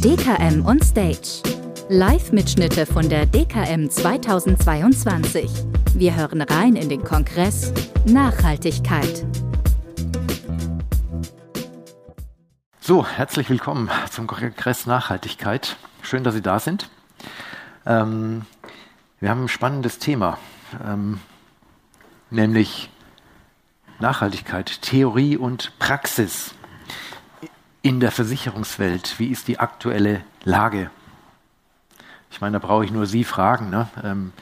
DKM on Stage. Live-Mitschnitte von der DKM 2022. Wir hören rein in den Kongress Nachhaltigkeit. So, herzlich willkommen zum Kongress Nachhaltigkeit. Schön, dass Sie da sind. Ähm, wir haben ein spannendes Thema, ähm, nämlich Nachhaltigkeit, Theorie und Praxis in der Versicherungswelt. Wie ist die aktuelle Lage? Ich meine, da brauche ich nur Sie fragen. Ne? Ähm,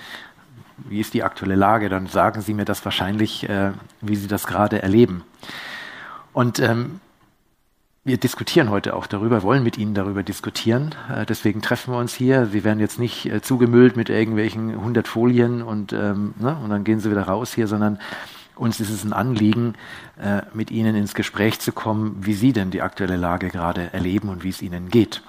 wie ist die aktuelle Lage? Dann sagen Sie mir das wahrscheinlich, äh, wie Sie das gerade erleben. Und ähm, wir diskutieren heute auch darüber, wollen mit Ihnen darüber diskutieren. Äh, deswegen treffen wir uns hier. Sie werden jetzt nicht äh, zugemüllt mit irgendwelchen 100 Folien und, ähm, ne, und dann gehen Sie wieder raus hier, sondern uns ist es ein Anliegen, äh, mit Ihnen ins Gespräch zu kommen, wie Sie denn die aktuelle Lage gerade erleben und wie es Ihnen geht.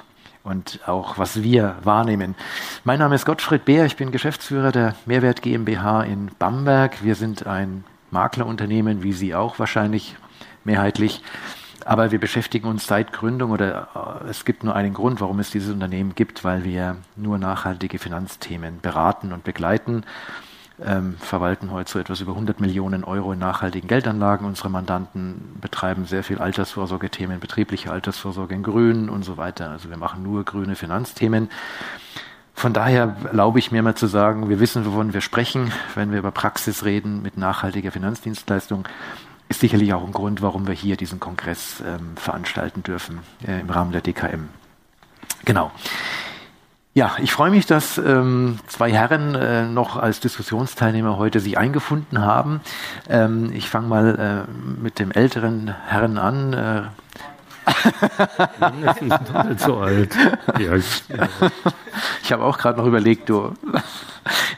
Und auch was wir wahrnehmen. Mein Name ist Gottfried Beer, ich bin Geschäftsführer der Mehrwert GmbH in Bamberg. Wir sind ein Maklerunternehmen, wie Sie auch wahrscheinlich mehrheitlich. Aber wir beschäftigen uns seit Gründung oder äh, es gibt nur einen Grund, warum es dieses Unternehmen gibt, weil wir nur nachhaltige Finanzthemen beraten und begleiten ähm, verwalten heute so etwas über 100 Millionen Euro in nachhaltigen Geldanlagen. Unsere Mandanten betreiben sehr viel Altersvorsorgethemen, betriebliche Altersvorsorge in Grün und so weiter. Also wir machen nur grüne Finanzthemen. Von daher erlaube ich mir mal zu sagen, wir wissen, wovon wir sprechen, wenn wir über Praxis reden mit nachhaltiger Finanzdienstleistung. Ist sicherlich auch ein Grund, warum wir hier diesen Kongress ähm, veranstalten dürfen äh, im Rahmen der DKM. Genau. Ja, ich freue mich, dass ähm, zwei Herren äh, noch als Diskussionsteilnehmer heute sich eingefunden haben. Ähm, ich fange mal äh, mit dem älteren Herrn an. Äh, nicht so alt. Ja, ich habe auch gerade noch überlegt, du.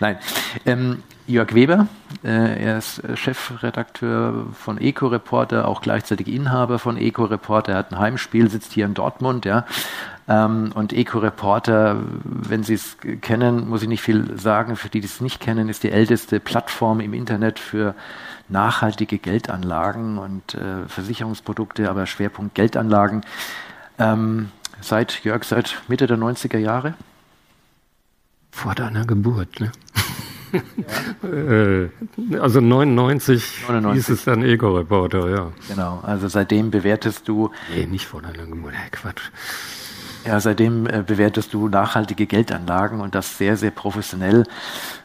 Nein. Ähm, Jörg Weber, äh, er ist Chefredakteur von Eco Reporter, auch gleichzeitig Inhaber von Eco Reporter. Er hat ein Heimspiel, sitzt hier in Dortmund, ja. Ähm, und Eco Reporter, wenn Sie es kennen, muss ich nicht viel sagen. Für die, die es nicht kennen, ist die älteste Plattform im Internet für nachhaltige Geldanlagen und äh, Versicherungsprodukte, aber Schwerpunkt Geldanlagen. Ähm, seit, Jörg, seit Mitte der 90er Jahre? Vor deiner Geburt, ne? Ja. Äh, also 99, 99 hieß es dann Eco-Reporter, ja. Genau, also seitdem bewertest du... Nee, nicht vor deiner Geburt, hey, Quatsch. Ja, seitdem äh, bewertest du nachhaltige Geldanlagen und das sehr, sehr professionell,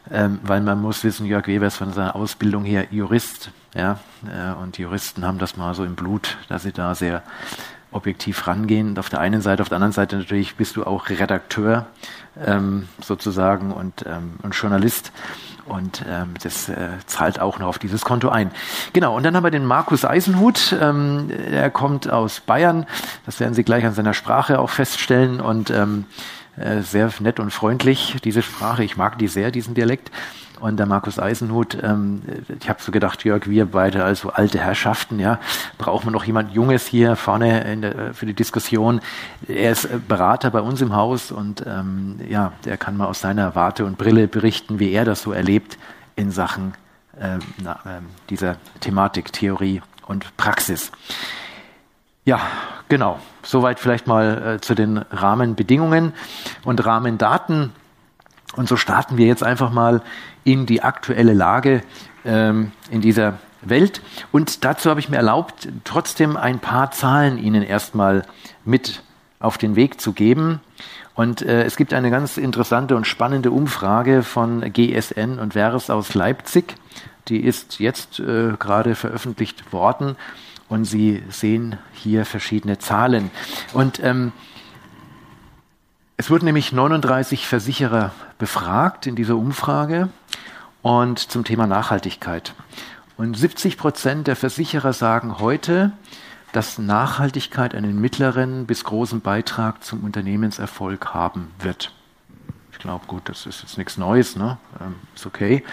ähm, weil man muss wissen, Jörg Weber ist von seiner Ausbildung her Jurist, ja, äh, und Juristen haben das mal so im Blut, dass sie da sehr objektiv rangehen. Auf der einen Seite, auf der anderen Seite natürlich bist du auch Redakteur ähm, sozusagen und, ähm, und Journalist. Und ähm, das äh, zahlt auch noch auf dieses Konto ein. Genau, und dann haben wir den Markus Eisenhut. Ähm, er kommt aus Bayern. Das werden Sie gleich an seiner Sprache auch feststellen. Und ähm, äh, sehr nett und freundlich, diese Sprache. Ich mag die sehr, diesen Dialekt und der Markus Eisenhut. Ähm, ich habe so gedacht, Jörg, wir beide also alte Herrschaften, ja, brauchen wir noch jemand Junges hier vorne der, für die Diskussion. Er ist äh, Berater bei uns im Haus und ähm, ja, der kann mal aus seiner Warte und Brille berichten, wie er das so erlebt in Sachen äh, na, äh, dieser Thematik, Theorie und Praxis. Ja, genau. Soweit vielleicht mal äh, zu den Rahmenbedingungen und Rahmendaten. Und so starten wir jetzt einfach mal in die aktuelle Lage ähm, in dieser Welt. Und dazu habe ich mir erlaubt, trotzdem ein paar Zahlen Ihnen erstmal mit auf den Weg zu geben. Und äh, es gibt eine ganz interessante und spannende Umfrage von GSN und Vers aus Leipzig. Die ist jetzt äh, gerade veröffentlicht worden. Und Sie sehen hier verschiedene Zahlen. Und ähm, es wurden nämlich 39 Versicherer befragt in dieser Umfrage und zum Thema Nachhaltigkeit. Und 70 Prozent der Versicherer sagen heute, dass Nachhaltigkeit einen mittleren bis großen Beitrag zum Unternehmenserfolg haben wird. Ich glaube, gut, das ist jetzt nichts Neues, ne? Ähm, ist okay.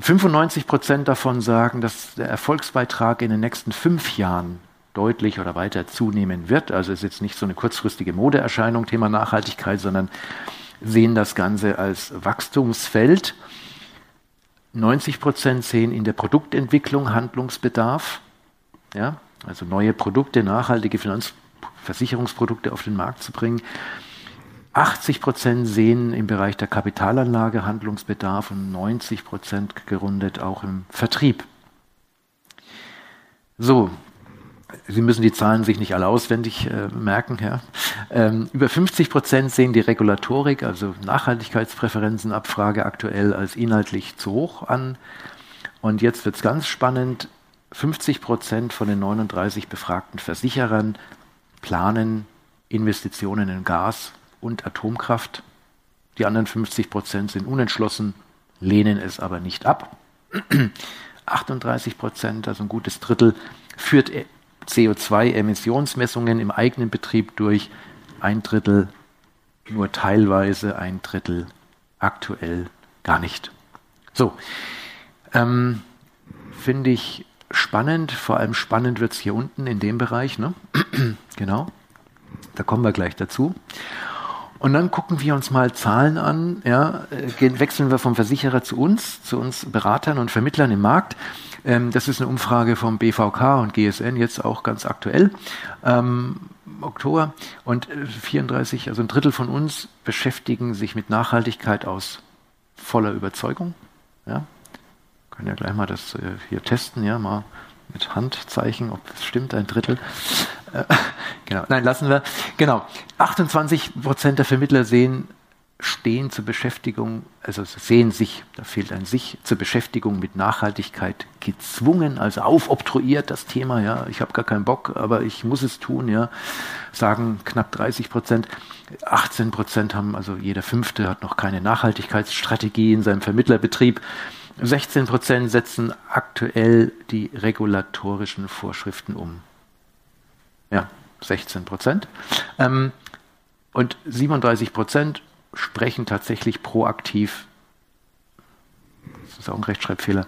95 Prozent davon sagen, dass der Erfolgsbeitrag in den nächsten fünf Jahren deutlich oder weiter zunehmen wird. Also ist jetzt nicht so eine kurzfristige Modeerscheinung, Thema Nachhaltigkeit, sondern sehen das Ganze als Wachstumsfeld. 90 Prozent sehen in der Produktentwicklung Handlungsbedarf. Ja? also neue Produkte, nachhaltige Finanzversicherungsprodukte auf den Markt zu bringen. 80 Prozent sehen im Bereich der Kapitalanlage Handlungsbedarf und 90 Prozent gerundet auch im Vertrieb. So, Sie müssen die Zahlen sich nicht alle auswendig äh, merken. Ja. Ähm, über 50 Prozent sehen die Regulatorik, also Nachhaltigkeitspräferenzenabfrage aktuell als inhaltlich zu hoch an. Und jetzt wird es ganz spannend. 50 Prozent von den 39 befragten Versicherern planen Investitionen in Gas und Atomkraft. Die anderen 50 Prozent sind unentschlossen, lehnen es aber nicht ab. 38 Prozent, also ein gutes Drittel, führt CO2-Emissionsmessungen im eigenen Betrieb durch. Ein Drittel nur teilweise, ein Drittel aktuell gar nicht. So, ähm, finde ich spannend. Vor allem spannend wird es hier unten in dem Bereich. Ne? genau, da kommen wir gleich dazu. Und dann gucken wir uns mal Zahlen an. Ja, gehen, wechseln wir vom Versicherer zu uns, zu uns Beratern und Vermittlern im Markt. Ähm, das ist eine Umfrage vom BVK und GSN, jetzt auch ganz aktuell. Ähm, Oktober. Und 34, äh, also ein Drittel von uns beschäftigen sich mit Nachhaltigkeit aus voller Überzeugung. Ja. Können ja gleich mal das äh, hier testen, ja, mal mit Handzeichen, ob es stimmt, ein Drittel. Äh, genau, nein, lassen wir. Genau, 28 Prozent der Vermittler sehen stehen zur Beschäftigung, also sehen sich, da fehlt ein sich, zur Beschäftigung mit Nachhaltigkeit gezwungen, also aufobtruiert das Thema, ja, ich habe gar keinen Bock, aber ich muss es tun, ja, sagen knapp 30 Prozent. 18 Prozent haben, also jeder Fünfte hat noch keine Nachhaltigkeitsstrategie in seinem Vermittlerbetrieb. 16 Prozent setzen aktuell die regulatorischen Vorschriften um. Ja, 16 Prozent. Ähm, und 37 Prozent sprechen tatsächlich proaktiv, das ist auch ein Rechtschreibfehler,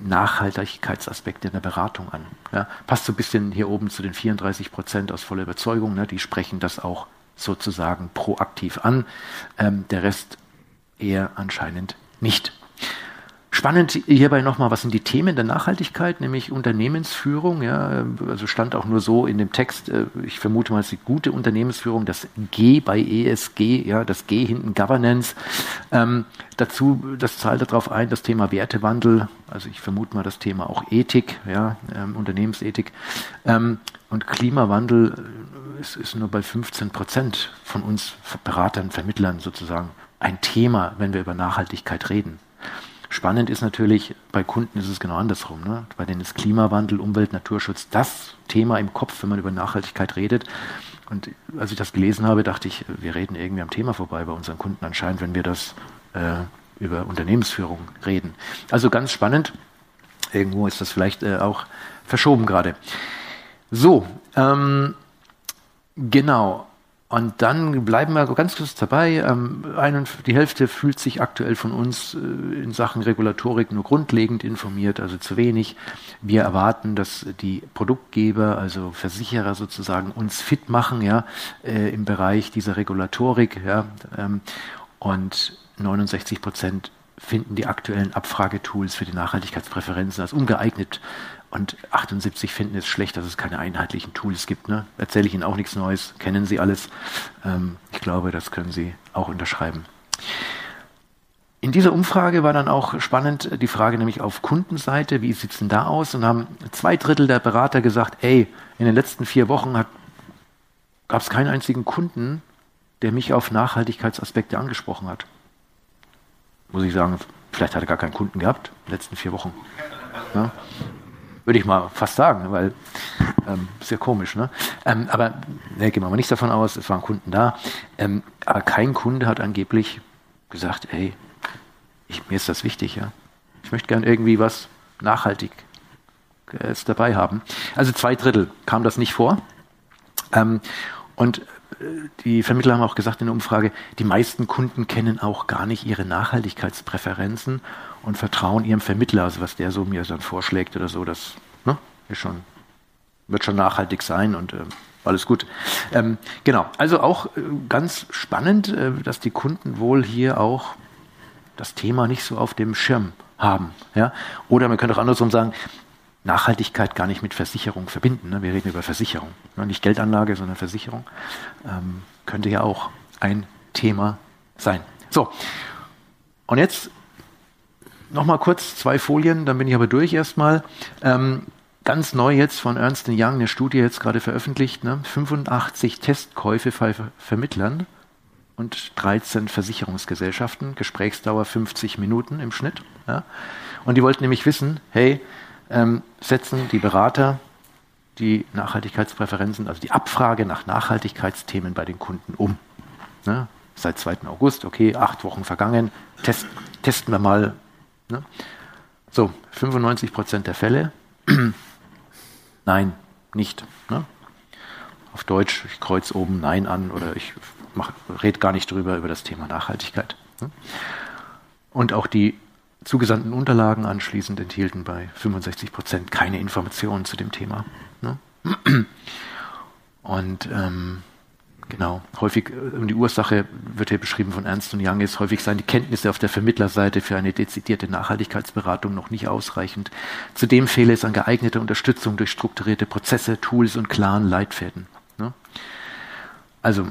Nachhaltigkeitsaspekte in der Beratung an. Ja, passt so ein bisschen hier oben zu den 34 Prozent aus voller Überzeugung. Ne, die sprechen das auch sozusagen proaktiv an. Ähm, der Rest eher anscheinend nicht. Spannend hierbei nochmal, was sind die Themen der Nachhaltigkeit, nämlich Unternehmensführung. Ja, also stand auch nur so in dem Text, äh, ich vermute mal, es ist die gute Unternehmensführung, das G bei ESG, ja, das G hinten Governance. Ähm, dazu, das zahlt darauf ein, das Thema Wertewandel, also ich vermute mal das Thema auch Ethik, ja, ähm, Unternehmensethik. Ähm, und Klimawandel äh, ist, ist nur bei 15 Prozent von uns Beratern, Vermittlern sozusagen ein Thema, wenn wir über Nachhaltigkeit reden. Spannend ist natürlich, bei Kunden ist es genau andersrum. Ne? Bei denen ist Klimawandel, Umwelt, Naturschutz das Thema im Kopf, wenn man über Nachhaltigkeit redet. Und als ich das gelesen habe, dachte ich, wir reden irgendwie am Thema vorbei bei unseren Kunden anscheinend, wenn wir das äh, über Unternehmensführung reden. Also ganz spannend. Irgendwo ist das vielleicht äh, auch verschoben gerade. So, ähm, genau. Und dann bleiben wir ganz kurz dabei. Ähm, die Hälfte fühlt sich aktuell von uns äh, in Sachen Regulatorik nur grundlegend informiert, also zu wenig. Wir erwarten, dass die Produktgeber, also Versicherer sozusagen, uns fit machen, ja, äh, im Bereich dieser Regulatorik, ja. Ähm, und 69 Prozent finden die aktuellen Abfragetools für die Nachhaltigkeitspräferenzen als ungeeignet und 78 finden es schlecht, dass es keine einheitlichen Tools gibt. Ne? Erzähle ich Ihnen auch nichts Neues, kennen Sie alles. Ähm, ich glaube, das können Sie auch unterschreiben. In dieser Umfrage war dann auch spannend die Frage nämlich auf Kundenseite, wie sieht es denn da aus? Und haben zwei Drittel der Berater gesagt, ey, in den letzten vier Wochen gab es keinen einzigen Kunden, der mich auf Nachhaltigkeitsaspekte angesprochen hat. Muss ich sagen, vielleicht hat er gar keinen Kunden gehabt in den letzten vier Wochen. Ja? Würde ich mal fast sagen, weil ähm, sehr komisch. Ne? Ähm, aber ne, gehen wir mal nicht davon aus, es waren Kunden da. Ähm, aber kein Kunde hat angeblich gesagt, ey, ich, mir ist das wichtig, ja. Ich möchte gern irgendwie was nachhaltig äh, dabei haben. Also zwei Drittel kam das nicht vor. Ähm, und äh, die Vermittler haben auch gesagt in der Umfrage, die meisten Kunden kennen auch gar nicht ihre Nachhaltigkeitspräferenzen und vertrauen ihrem Vermittler, also was der so mir dann vorschlägt oder so, das ne, ist schon, wird schon nachhaltig sein und äh, alles gut. Ähm, genau, also auch äh, ganz spannend, äh, dass die Kunden wohl hier auch das Thema nicht so auf dem Schirm haben. Ja? Oder man könnte auch andersrum sagen, Nachhaltigkeit gar nicht mit Versicherung verbinden. Ne? Wir reden über Versicherung, ne? nicht Geldanlage, sondern Versicherung. Ähm, könnte ja auch ein Thema sein. So, und jetzt nochmal kurz zwei Folien, dann bin ich aber durch erstmal. Ähm, ganz neu jetzt von Ernst Young, eine Studie jetzt gerade veröffentlicht, ne? 85 Testkäufe bei Vermittlern und 13 Versicherungsgesellschaften, Gesprächsdauer 50 Minuten im Schnitt. Ja? Und die wollten nämlich wissen, hey, ähm, setzen die Berater die Nachhaltigkeitspräferenzen, also die Abfrage nach Nachhaltigkeitsthemen bei den Kunden um. Ne? Seit 2. August, okay, acht Wochen vergangen, test, testen wir mal. Ne? So, 95 Prozent der Fälle, nein, nicht. Ne? Auf Deutsch, ich kreuze oben Nein an oder ich rede gar nicht drüber, über das Thema Nachhaltigkeit. Ne? Und auch die zugesandten Unterlagen anschließend enthielten bei 65 Prozent keine Informationen zu dem Thema. Ne? Und ähm, genau, häufig, äh, die Ursache wird hier beschrieben von Ernst und Young, ist häufig seien die Kenntnisse auf der Vermittlerseite für eine dezidierte Nachhaltigkeitsberatung noch nicht ausreichend. Zudem fehle es an geeigneter Unterstützung durch strukturierte Prozesse, Tools und klaren Leitfäden. Ne? Also,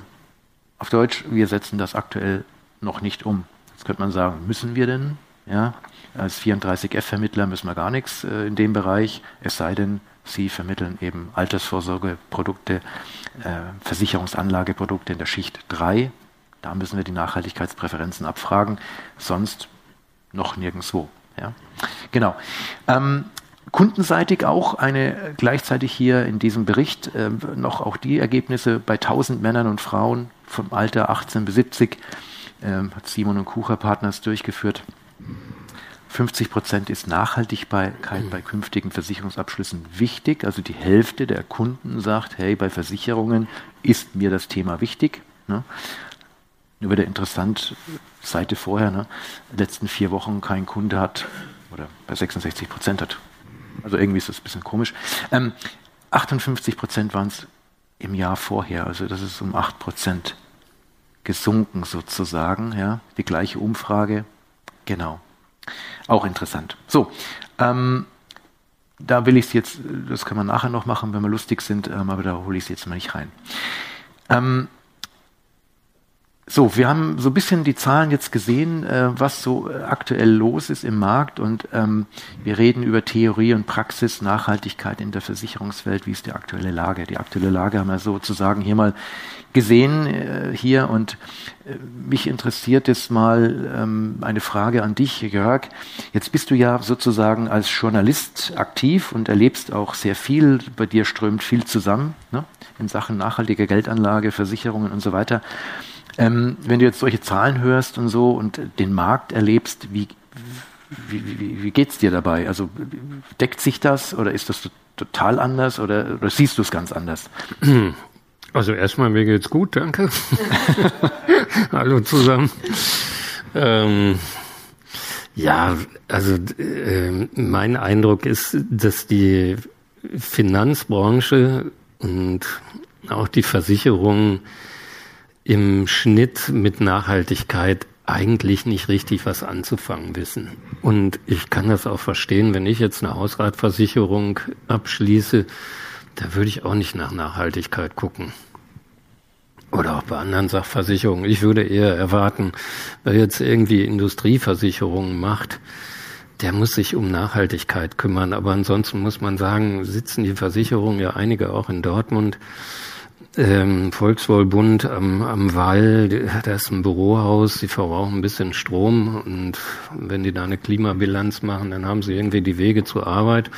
auf Deutsch, wir setzen das aktuell noch nicht um. Jetzt könnte man sagen, müssen wir denn? Ja, als 34F-Vermittler müssen wir gar nichts äh, in dem Bereich, es sei denn, Sie vermitteln eben Altersvorsorgeprodukte, äh, Versicherungsanlageprodukte in der Schicht 3. Da müssen wir die Nachhaltigkeitspräferenzen abfragen, sonst noch nirgendwo. Ja? Genau. Ähm, kundenseitig auch eine gleichzeitig hier in diesem Bericht äh, noch auch die Ergebnisse bei 1000 Männern und Frauen vom Alter 18 bis 70 äh, hat Simon und Kucher Partners durchgeführt. 50 Prozent ist Nachhaltigkeit bei künftigen Versicherungsabschlüssen wichtig. Also die Hälfte der Kunden sagt, hey, bei Versicherungen ist mir das Thema wichtig. Ne? Nur wieder interessant, Seite vorher, ne? letzten vier Wochen kein Kunde hat, oder bei 66 Prozent hat. Also irgendwie ist das ein bisschen komisch. Ähm, 58 Prozent waren es im Jahr vorher, also das ist um 8 Prozent gesunken sozusagen. Ja? Die gleiche Umfrage, genau. Auch interessant. So, ähm, da will ich es jetzt, das kann man nachher noch machen, wenn wir lustig sind, ähm, aber da hole ich es jetzt mal nicht rein. Ähm, so, wir haben so ein bisschen die Zahlen jetzt gesehen, äh, was so äh, aktuell los ist im Markt und ähm, wir reden über Theorie und Praxis, Nachhaltigkeit in der Versicherungswelt. Wie ist die aktuelle Lage? Die aktuelle Lage haben wir sozusagen hier mal gesehen äh, hier und äh, mich interessiert jetzt mal ähm, eine Frage an dich, Jörg. Jetzt bist du ja sozusagen als Journalist aktiv und erlebst auch sehr viel. Bei dir strömt viel zusammen ne? in Sachen nachhaltige Geldanlage, Versicherungen und so weiter. Ähm, wenn du jetzt solche Zahlen hörst und so und den Markt erlebst, wie, wie, wie, wie geht's dir dabei? Also deckt sich das oder ist das total anders oder, oder siehst du es ganz anders? Also erstmal, mir geht's gut, danke. Hallo zusammen. Ähm, ja, also äh, mein Eindruck ist, dass die Finanzbranche und auch die Versicherungen im Schnitt mit Nachhaltigkeit eigentlich nicht richtig was anzufangen wissen. Und ich kann das auch verstehen, wenn ich jetzt eine Hausratversicherung abschließe, da würde ich auch nicht nach Nachhaltigkeit gucken. Oder auch bei anderen Sachversicherungen. Ich würde eher erwarten, wer jetzt irgendwie Industrieversicherungen macht, der muss sich um Nachhaltigkeit kümmern. Aber ansonsten muss man sagen, sitzen die Versicherungen ja einige auch in Dortmund ähm, Volkswohlbund am, am Wall, da ist ein Bürohaus, die verbrauchen ein bisschen Strom und wenn die da eine Klimabilanz machen, dann haben sie irgendwie die Wege zur Arbeit.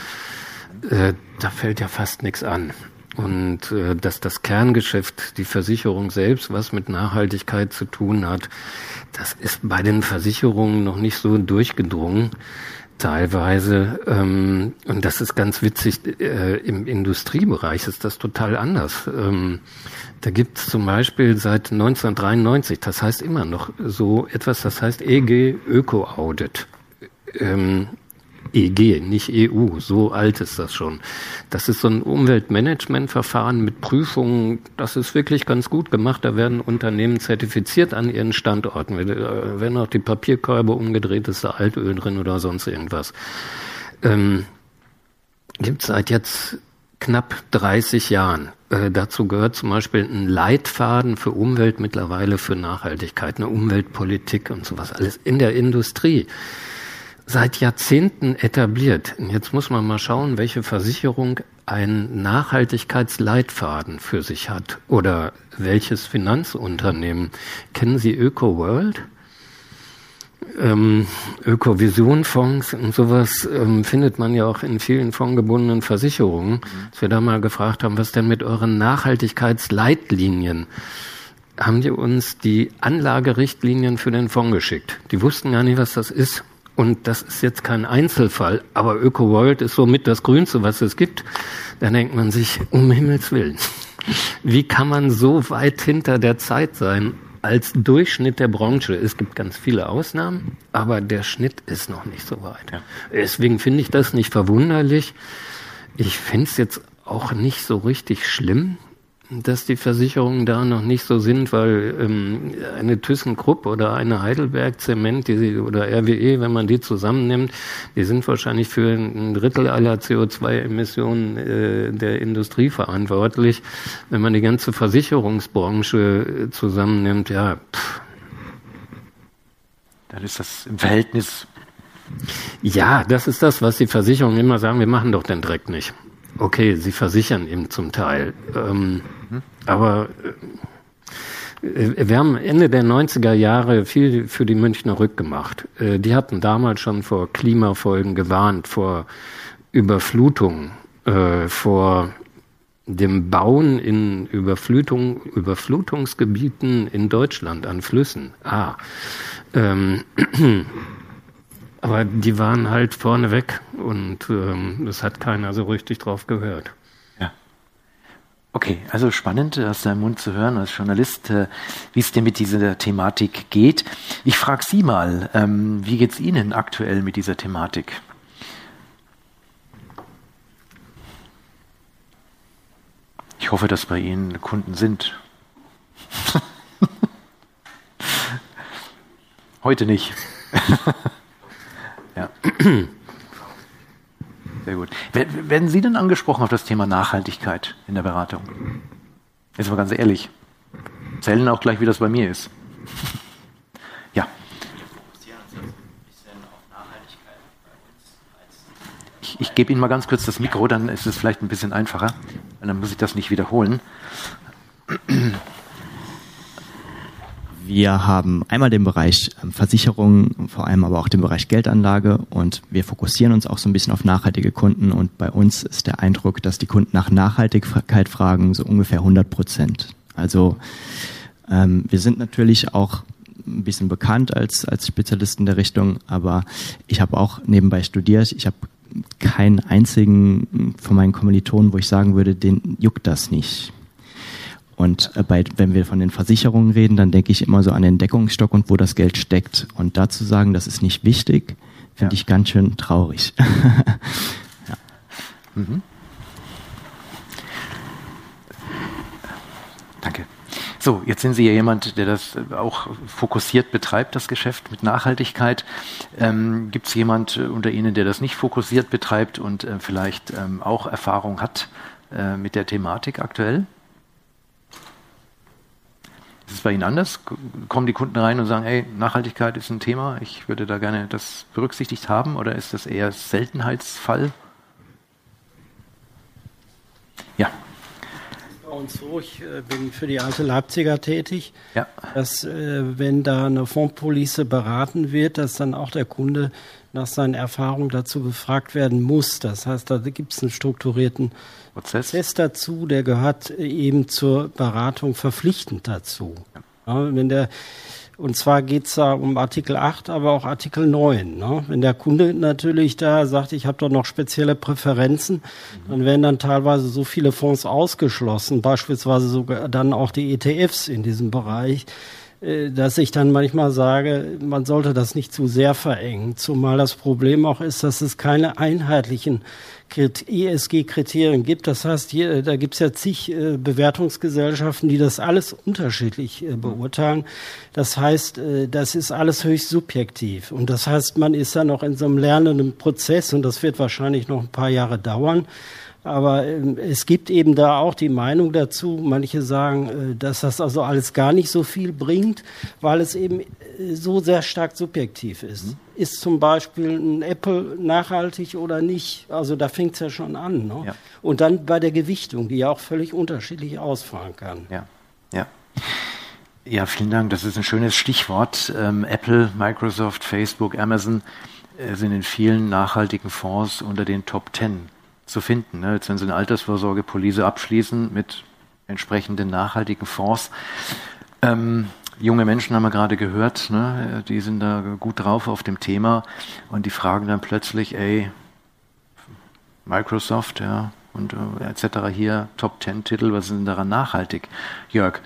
Äh, da fällt ja fast nichts an. Und äh, dass das Kerngeschäft, die Versicherung selbst, was mit Nachhaltigkeit zu tun hat, das ist bei den Versicherungen noch nicht so durchgedrungen teilweise. Ähm, und das ist ganz witzig, äh, im Industriebereich ist das total anders. Ähm, da gibt es zum Beispiel seit 1993, das heißt immer noch so etwas, das heißt EG Öko Audit. Ähm, EG, nicht EU, so alt ist das schon. Das ist so ein Umweltmanagementverfahren mit Prüfungen, das ist wirklich ganz gut gemacht. Da werden Unternehmen zertifiziert an ihren Standorten. Da werden auch die Papierkörbe umgedreht, ist da Altöl drin oder sonst irgendwas. Ähm, gibt es seit jetzt knapp 30 Jahren. Äh, dazu gehört zum Beispiel ein Leitfaden für Umwelt, mittlerweile für Nachhaltigkeit, eine Umweltpolitik und sowas, alles in der Industrie. Seit Jahrzehnten etabliert. Jetzt muss man mal schauen, welche Versicherung einen Nachhaltigkeitsleitfaden für sich hat oder welches Finanzunternehmen. Kennen Sie ÖkoWorld? ähm, Ökovision-Fonds und sowas ähm, findet man ja auch in vielen fondgebundenen Versicherungen. Mhm. Dass wir da mal gefragt haben, was denn mit euren Nachhaltigkeitsleitlinien? Haben die uns die Anlagerichtlinien für den Fonds geschickt? Die wussten gar nicht, was das ist. Und das ist jetzt kein Einzelfall, aber ÖkoWorld ist somit das Grünste, was es gibt. Da denkt man sich, um Himmels Willen, wie kann man so weit hinter der Zeit sein? als Durchschnitt der Branche. Es gibt ganz viele Ausnahmen, aber der Schnitt ist noch nicht so weit. Ja. Deswegen finde ich das nicht verwunderlich. Ich finde es jetzt auch nicht so richtig schlimm, dass die Versicherungen da noch nicht so sind, weil ähm, eine ThyssenKrupp oder eine Heidelberg Zement die, oder RWE, wenn man die zusammennimmt, die sind wahrscheinlich für ein Drittel aller CO2-Emissionen äh, der Industrie verantwortlich. Wenn man die ganze Versicherungsbranche äh, zusammennimmt, ja. Pff. Dann ist das im Verhältnis ja, das ist das, was die Versicherungen immer sagen, wir machen doch den Dreck nicht. Okay, sie versichern eben zum Teil. Ähm, mhm. Aber äh, wir haben Ende der 90er Jahre viel für die Münchner Rück gemacht. Äh, die hatten damals schon vor Klimafolgen gewarnt, vor Überflutung, äh, vor dem Bauen in Überflutung, Überflutungsgebieten in Deutschland an Flüssen. Ah. Ähm, Aber die waren halt vorne weg und ähm, es hat keiner so richtig drauf gehört. Ja. Okay, also spannend aus deinem Mund zu hören als Journalist, äh, wie es dir mit dieser Thematik geht. Ich frage Sie mal, ähm, wie geht es Ihnen aktuell mit dieser Thematik? Ich hoffe, dass bei Ihnen Kunden sind. Heute nicht. Ja. Sehr gut. Werden Sie denn angesprochen auf das Thema Nachhaltigkeit in der Beratung? Jetzt mal ganz ehrlich. Zählen auch gleich, wie das bei mir ist. ja. Ich, ich gebe Ihnen mal ganz kurz das Mikro, dann ist es vielleicht ein bisschen einfacher. dann muss ich das nicht wiederholen. Wir haben einmal den Bereich ähm, Versicherungen, vor allem aber auch den Bereich Geldanlage und wir fokussieren uns auch so ein bisschen auf nachhaltige Kunden und bei uns ist der Eindruck, dass die Kunden nach Nachhaltigkeit fragen, so ungefähr 100 Prozent. Also ähm, wir sind natürlich auch ein bisschen bekannt als, als Spezialisten der Richtung, aber ich habe auch nebenbei studiert. Ich habe keinen einzigen von meinen Kommilitonen, wo ich sagen würde, den juckt das nicht. Und äh, bei, wenn wir von den Versicherungen reden, dann denke ich immer so an den Deckungsstock und wo das Geld steckt. Und dazu sagen, das ist nicht wichtig, finde ja. ich ganz schön traurig. ja. mhm. Danke. So, jetzt sind Sie ja jemand, der das auch fokussiert betreibt, das Geschäft mit Nachhaltigkeit. Ähm, Gibt es jemand äh, unter Ihnen, der das nicht fokussiert betreibt und äh, vielleicht ähm, auch Erfahrung hat äh, mit der Thematik aktuell? Ist es bei Ihnen anders? Kommen die Kunden rein und sagen, hey, Nachhaltigkeit ist ein Thema, ich würde da gerne das berücksichtigt haben oder ist das eher Seltenheitsfall? Ja. Bei uns so, ich äh, bin für die alte Leipziger tätig, ja. dass äh, wenn da eine Fondspolice beraten wird, dass dann auch der Kunde nach seinen Erfahrungen dazu befragt werden muss. Das heißt, da gibt es einen strukturierten Prozess. Prozess dazu, der gehört eben zur Beratung verpflichtend dazu. Ja, wenn der, und zwar geht es da um Artikel 8, aber auch Artikel 9. Ne? Wenn der Kunde natürlich da sagt, ich habe doch noch spezielle Präferenzen, mhm. dann werden dann teilweise so viele Fonds ausgeschlossen, beispielsweise sogar dann auch die ETFs in diesem Bereich, äh, dass ich dann manchmal sage, man sollte das nicht zu sehr verengen, zumal das Problem auch ist, dass es keine einheitlichen ESG-Kriterien gibt. Das heißt, hier, da gibt es ja zig äh, Bewertungsgesellschaften, die das alles unterschiedlich äh, beurteilen. Das heißt, äh, das ist alles höchst subjektiv. Und das heißt, man ist ja noch in so einem lernenden Prozess und das wird wahrscheinlich noch ein paar Jahre dauern. Aber ähm, es gibt eben da auch die Meinung dazu, manche sagen, äh, dass das also alles gar nicht so viel bringt, weil es eben äh, so sehr stark subjektiv ist. Mhm. Ist zum Beispiel ein Apple nachhaltig oder nicht? Also da fängt es ja schon an. Ne? Ja. Und dann bei der Gewichtung, die ja auch völlig unterschiedlich ausfallen kann. Ja, ja. Ja, vielen Dank. Das ist ein schönes Stichwort. Ähm, Apple, Microsoft, Facebook, Amazon äh, sind in vielen nachhaltigen Fonds unter den Top Ten zu finden. Ne? Jetzt, wenn Sie eine Altersvorsorgepolice abschließen mit entsprechenden nachhaltigen Fonds. Ähm, junge Menschen haben wir gerade gehört, ne? die sind da gut drauf auf dem Thema und die fragen dann plötzlich, ey, Microsoft, ja, und äh, etc. hier, Top Ten Titel, was ist denn daran nachhaltig? Jörg,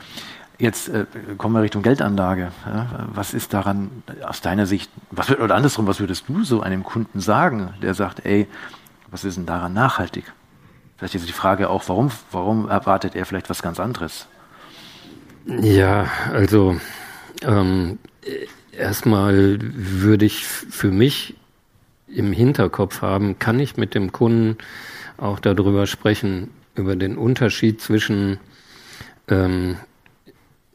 jetzt äh, kommen wir Richtung Geldanlage. Ja? Was ist daran aus deiner Sicht, was, oder andersrum, was würdest du so einem Kunden sagen, der sagt, ey, was ist denn daran nachhaltig? Vielleicht ist die Frage auch, warum, warum erwartet er vielleicht was ganz anderes? Ja, also ähm, erstmal würde ich für mich im Hinterkopf haben, kann ich mit dem Kunden auch darüber sprechen, über den Unterschied zwischen ähm,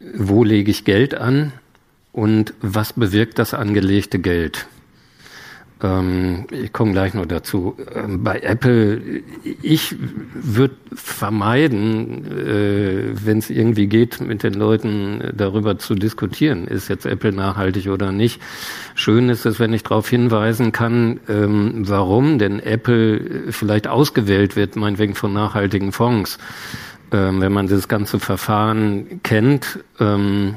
wo lege ich Geld an und was bewirkt das angelegte Geld. Ähm, ich komme gleich noch dazu. Ähm, bei Apple, ich würde vermeiden, äh, wenn es irgendwie geht, mit den Leuten darüber zu diskutieren, ist jetzt Apple nachhaltig oder nicht. Schön ist es, wenn ich darauf hinweisen kann, ähm, warum denn Apple vielleicht ausgewählt wird, meinetwegen von nachhaltigen Fonds. Ähm, wenn man das ganze Verfahren kennt, ähm,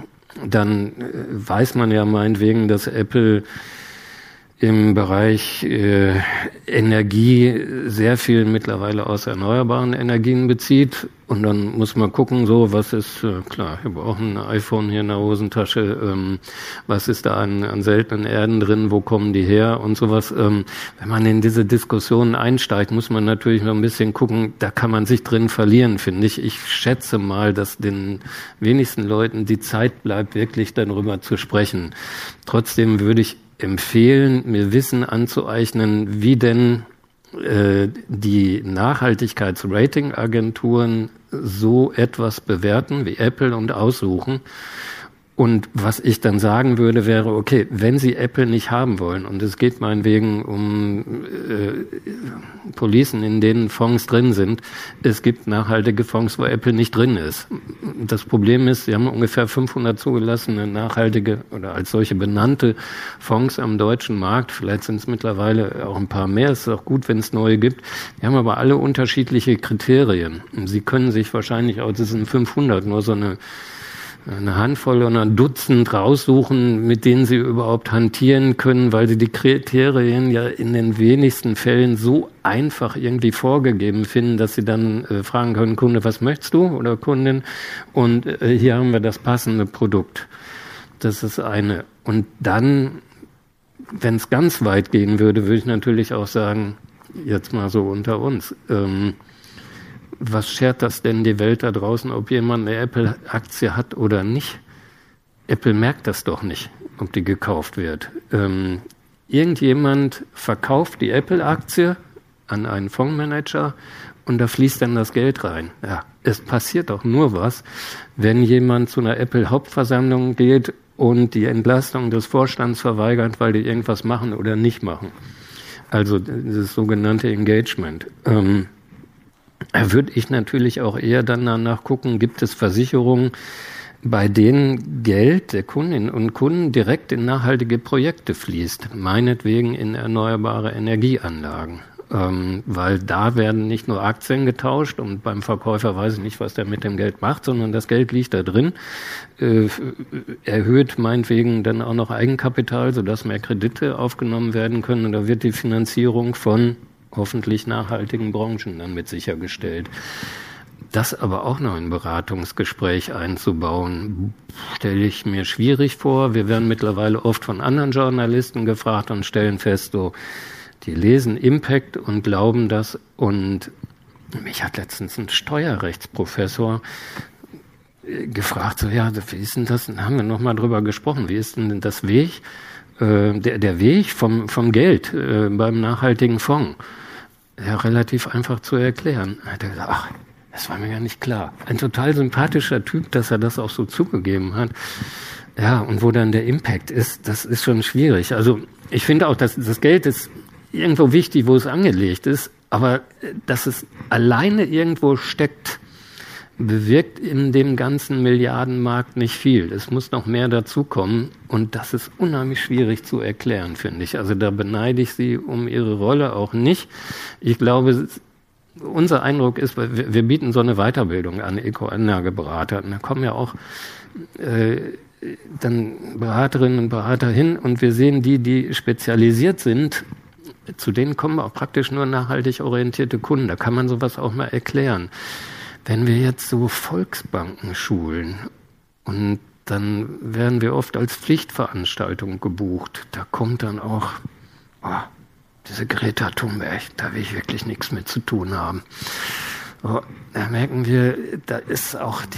dann äh, weiß man ja meinetwegen, dass Apple im Bereich äh, Energie sehr viel mittlerweile aus erneuerbaren Energien bezieht. Und dann muss man gucken, so, was ist, äh, klar, wir brauchen ein iPhone hier in der Hosentasche, ähm, was ist da an, an seltenen Erden drin, wo kommen die her und sowas. Ähm, wenn man in diese Diskussionen einsteigt, muss man natürlich noch ein bisschen gucken, da kann man sich drin verlieren, finde ich. Ich schätze mal, dass den wenigsten Leuten die Zeit bleibt, wirklich darüber zu sprechen. Trotzdem würde ich empfehlen, mir Wissen anzueignen, wie denn äh, die Nachhaltigkeitsratingagenturen so etwas bewerten wie Apple und aussuchen und was ich dann sagen würde, wäre, okay, wenn Sie Apple nicht haben wollen, und es geht meinetwegen um äh, Policen, in denen Fonds drin sind, es gibt nachhaltige Fonds, wo Apple nicht drin ist. Das Problem ist, Sie haben ungefähr 500 zugelassene nachhaltige oder als solche benannte Fonds am deutschen Markt. Vielleicht sind es mittlerweile auch ein paar mehr. Es ist auch gut, wenn es neue gibt. Die haben aber alle unterschiedliche Kriterien. Sie können sich wahrscheinlich auch, das sind 500, nur so eine eine Handvoll oder ein Dutzend raussuchen, mit denen sie überhaupt hantieren können, weil sie die Kriterien ja in den wenigsten Fällen so einfach irgendwie vorgegeben finden, dass sie dann äh, fragen können, Kunde, was möchtest du oder Kundin? Und äh, hier haben wir das passende Produkt. Das ist eine. Und dann, wenn es ganz weit gehen würde, würde ich natürlich auch sagen, jetzt mal so unter uns, ähm, was schert das denn die Welt da draußen, ob jemand eine Apple-Aktie hat oder nicht? Apple merkt das doch nicht, ob die gekauft wird. Ähm, irgendjemand verkauft die Apple-Aktie an einen Fondsmanager und da fließt dann das Geld rein. Ja, es passiert doch nur was, wenn jemand zu einer Apple-Hauptversammlung geht und die Entlastung des Vorstands verweigert, weil die irgendwas machen oder nicht machen. Also das sogenannte Engagement. Ähm, würde ich natürlich auch eher dann danach gucken, gibt es Versicherungen, bei denen Geld der Kundinnen und Kunden direkt in nachhaltige Projekte fließt, meinetwegen in erneuerbare Energieanlagen. Ähm, weil da werden nicht nur Aktien getauscht und beim Verkäufer weiß ich nicht, was der mit dem Geld macht, sondern das Geld liegt da drin, äh, erhöht meinetwegen dann auch noch Eigenkapital, sodass mehr Kredite aufgenommen werden können und da wird die Finanzierung von hoffentlich nachhaltigen Branchen dann mit sichergestellt. das aber auch noch in Beratungsgespräch einzubauen, stelle ich mir schwierig vor. Wir werden mittlerweile oft von anderen Journalisten gefragt und stellen fest, so, die lesen Impact und glauben das. Und mich hat letztens ein Steuerrechtsprofessor äh, gefragt, so, ja, wie ist denn das? Haben wir nochmal drüber gesprochen. Wie ist denn das Weg, äh, der, der Weg vom, vom Geld äh, beim nachhaltigen Fonds? Ja, relativ einfach zu erklären. Da hat er gesagt, ach, das war mir ja nicht klar. Ein total sympathischer Typ, dass er das auch so zugegeben hat. Ja, und wo dann der Impact ist, das ist schon schwierig. Also ich finde auch, dass das Geld ist irgendwo wichtig, wo es angelegt ist, aber dass es alleine irgendwo steckt, bewirkt in dem ganzen Milliardenmarkt nicht viel. Es muss noch mehr dazukommen und das ist unheimlich schwierig zu erklären, finde ich. Also da beneide ich Sie um Ihre Rolle auch nicht. Ich glaube, unser Eindruck ist, wir, bieten so eine Weiterbildung an Eco-Anlageberater. Und da kommen ja auch äh, dann Beraterinnen und Berater hin und wir sehen die, die spezialisiert sind. Zu denen kommen auch praktisch nur nachhaltig orientierte Kunden. Da kann man sowas auch mal erklären. Wenn wir jetzt so Volksbanken schulen und dann werden wir oft als Pflichtveranstaltung gebucht, da kommt dann auch, oh, diese Greta Thunberg, da will ich wirklich nichts mit zu tun haben. Aber da merken wir, da ist auch die,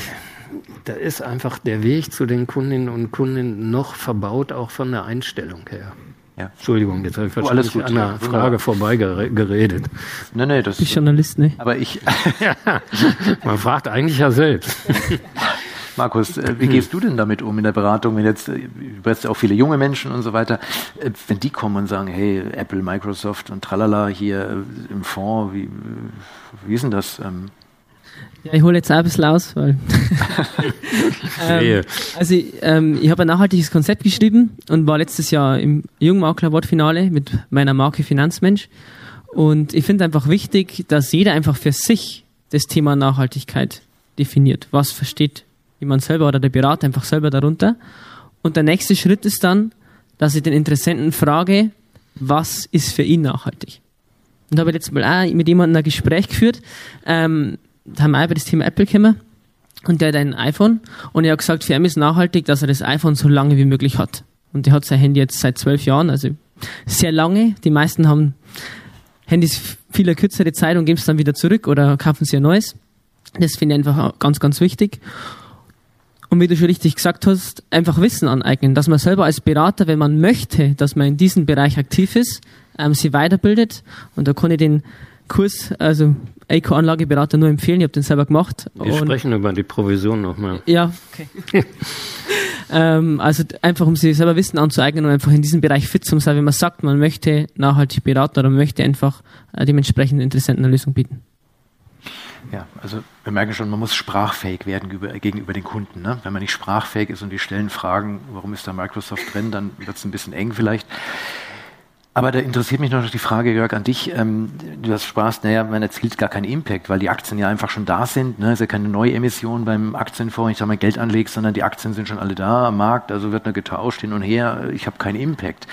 da ist einfach der Weg zu den Kundinnen und Kunden noch verbaut, auch von der Einstellung her. Ja. Entschuldigung, jetzt habe ich wahrscheinlich oh, an einer Frage vorbei geredet. Nein, nein, das ist Journalist, ne? Aber ich. ja, man fragt eigentlich ja selbst. Markus, äh, wie gehst du denn damit um in der Beratung, wenn jetzt, äh, du berätst ja auch viele junge Menschen und so weiter, äh, wenn die kommen und sagen, hey, Apple, Microsoft und tralala hier im Fonds, wie, wie ist denn das? Ja, ich hole jetzt auch ein bisschen aus, weil ähm, also ähm, ich habe ein nachhaltiges Konzept geschrieben und war letztes Jahr im Jungmakler-Wortfinale mit meiner Marke Finanzmensch. Und ich finde einfach wichtig, dass jeder einfach für sich das Thema Nachhaltigkeit definiert. Was versteht jemand selber oder der Berater einfach selber darunter. Und der nächste Schritt ist dann, dass ich den Interessenten frage, was ist für ihn nachhaltig? Und da habe ich jetzt mal auch mit jemandem ein Gespräch geführt, ähm, haben wir über das Thema Apple gekommen und der hat ein iPhone und er hat gesagt, für ihn ist nachhaltig, dass er das iPhone so lange wie möglich hat. Und der hat sein Handy jetzt seit zwölf Jahren, also sehr lange. Die meisten haben Handys viel kürzere Zeit und geben es dann wieder zurück oder kaufen sie ein neues. Das finde ich einfach ganz, ganz wichtig. Und wie du schon richtig gesagt hast, einfach Wissen aneignen, dass man selber als Berater, wenn man möchte, dass man in diesem Bereich aktiv ist, ähm, sie weiterbildet. Und da kann ich den Kurs, also Eco-Anlageberater nur empfehlen. Ich habe den selber gemacht. Wir sprechen über die Provision nochmal. Ja, okay. ähm, also einfach, um sich selber Wissen anzueignen und einfach in diesem Bereich fit zu sein, wenn man sagt, man möchte nachhaltig beraten oder man möchte einfach äh, dementsprechend Interessenten eine Lösung bieten. Ja, also wir merken schon, man muss sprachfähig werden gegenüber den Kunden. Ne? Wenn man nicht sprachfähig ist und die stellen Fragen, warum ist da Microsoft drin, dann wird es ein bisschen eng vielleicht. Aber da interessiert mich noch die Frage, Jörg, an dich. Ähm, du hast Spaß, naja, man erzielt gar keinen Impact, weil die Aktien ja einfach schon da sind. Ne? Es ist ja keine neue Emission beim Aktienfonds, ich sage mal Geld anlegst, sondern die Aktien sind schon alle da am Markt, also wird nur getauscht hin und her. Ich habe keinen Impact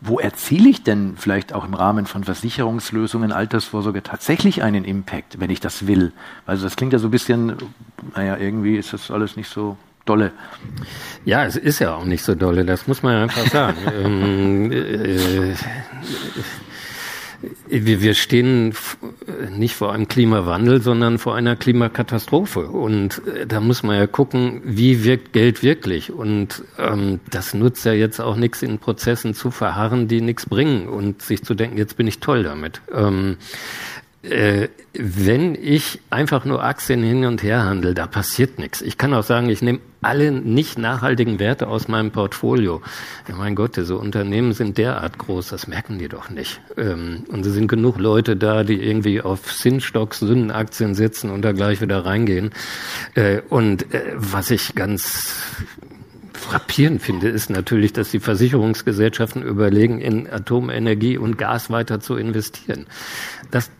wo erziele ich denn vielleicht auch im Rahmen von Versicherungslösungen, Altersvorsorge tatsächlich einen Impact, wenn ich das will? Also das klingt ja so ein bisschen, naja, irgendwie ist das alles nicht so dolle. Ja, es ist ja auch nicht so dolle, das muss man ja einfach sagen. ähm, äh, wir, wir stehen nicht vor einem Klimawandel, sondern vor einer Klimakatastrophe. Und äh, da muss man ja gucken, wie wirkt Geld wirklich. Und ähm, das nutzt ja jetzt auch nichts in Prozessen zu verharren, die nichts bringen und sich zu denken, jetzt bin ich toll damit. Ähm, äh, wenn ich einfach nur Aktien hin und her handle, da passiert nichts. Ich kann auch sagen, ich nehme alle nicht nachhaltigen Werte aus meinem Portfolio. Ja, mein Gott, diese Unternehmen sind derart groß, das merken die doch nicht. Ähm, und es sind genug Leute da, die irgendwie auf Sinnstocks, Sündenaktien sitzen und da gleich wieder reingehen. Äh, und äh, was ich ganz frappierend finde, ist natürlich, dass die Versicherungsgesellschaften überlegen, in Atomenergie und Gas weiter zu investieren. Das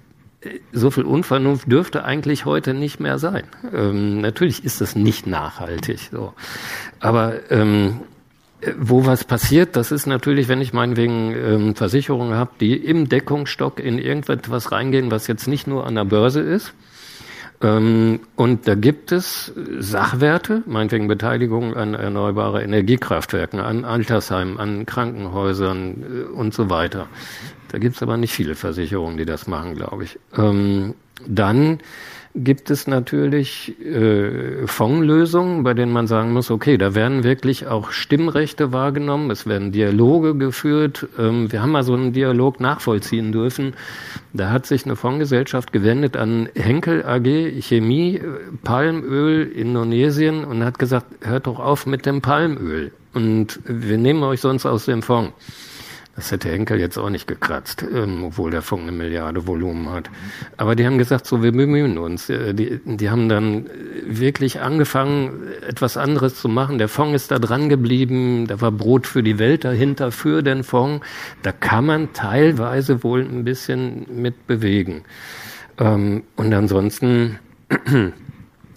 so viel Unvernunft dürfte eigentlich heute nicht mehr sein. Ähm, natürlich ist das nicht nachhaltig. So. Aber ähm, wo was passiert, das ist natürlich, wenn ich meinetwegen ähm, Versicherungen habe, die im Deckungsstock in irgendetwas reingehen, was jetzt nicht nur an der Börse ist, und da gibt es Sachwerte, meinetwegen Beteiligung an erneuerbare Energiekraftwerken, an Altersheimen, an Krankenhäusern äh, und so weiter. Da gibt es aber nicht viele Versicherungen, die das machen, glaube ich. Ähm, dann gibt es natürlich äh, Fondslösungen, bei denen man sagen muss, okay, da werden wirklich auch Stimmrechte wahrgenommen, es werden Dialoge geführt. Ähm, wir haben mal so einen Dialog nachvollziehen dürfen. Da hat sich eine Fondsgesellschaft gewendet an Henkel AG Chemie, äh, Palmöl, Indonesien und hat gesagt, hört doch auf mit dem Palmöl. Und wir nehmen euch sonst aus dem Fonds. Das hätte Henkel jetzt auch nicht gekratzt, ähm, obwohl der Funk eine Milliarde Volumen hat. Aber die haben gesagt, so, wir bemühen uns. Äh, die, die haben dann wirklich angefangen, etwas anderes zu machen. Der Fonds ist da dran geblieben. Da war Brot für die Welt dahinter, für den Fonds. Da kann man teilweise wohl ein bisschen mit bewegen. Ähm, und ansonsten